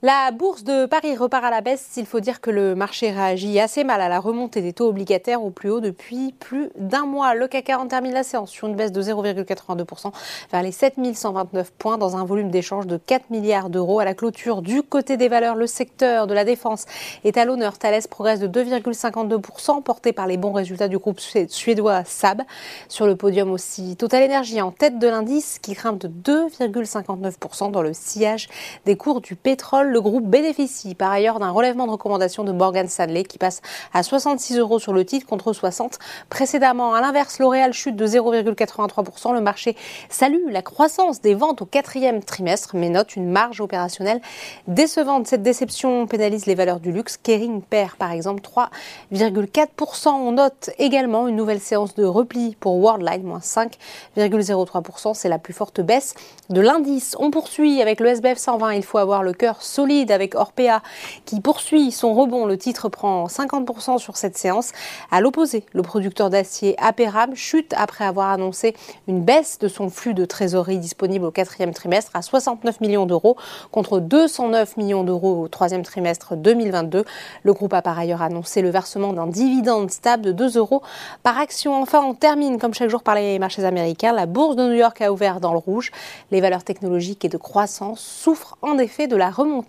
La bourse de Paris repart à la baisse. Il faut dire que le marché réagit assez mal à la remontée des taux obligataires au plus haut depuis plus d'un mois. Le CAC 40 termine la séance sur une baisse de 0,82% vers les 7129 points dans un volume d'échange de 4 milliards d'euros. À la clôture du côté des valeurs, le secteur de la défense est à l'honneur. Thales progresse de 2,52% porté par les bons résultats du groupe suédois SAB. Sur le podium aussi, Total Energy en tête de l'indice qui grimpe de 2,59% dans le sillage des cours du pétrole le groupe bénéficie par ailleurs d'un relèvement de recommandation de Morgan Stanley qui passe à 66 euros sur le titre contre 60 précédemment. À l'inverse, L'Oréal chute de 0,83%. Le marché salue la croissance des ventes au quatrième trimestre, mais note une marge opérationnelle décevante. Cette déception pénalise les valeurs du luxe. Kering perd par exemple 3,4%. On note également une nouvelle séance de repli pour Worldline, moins 5,03%. C'est la plus forte baisse de l'indice. On poursuit avec le SBF 120. Il faut avoir le cœur solide avec Orpea qui poursuit son rebond. Le titre prend 50% sur cette séance. À l'opposé, le producteur d'acier Aperam chute après avoir annoncé une baisse de son flux de trésorerie disponible au quatrième trimestre à 69 millions d'euros contre 209 millions d'euros au troisième trimestre 2022. Le groupe a par ailleurs annoncé le versement d'un dividende stable de 2 euros par action. Enfin, on termine comme chaque jour par les marchés américains. La bourse de New York a ouvert dans le rouge. Les valeurs technologiques et de croissance souffrent en effet de la remontée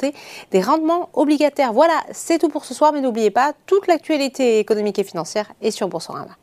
des rendements obligataires. Voilà, c'est tout pour ce soir, mais n'oubliez pas, toute l'actualité économique et financière est sur Boursorama.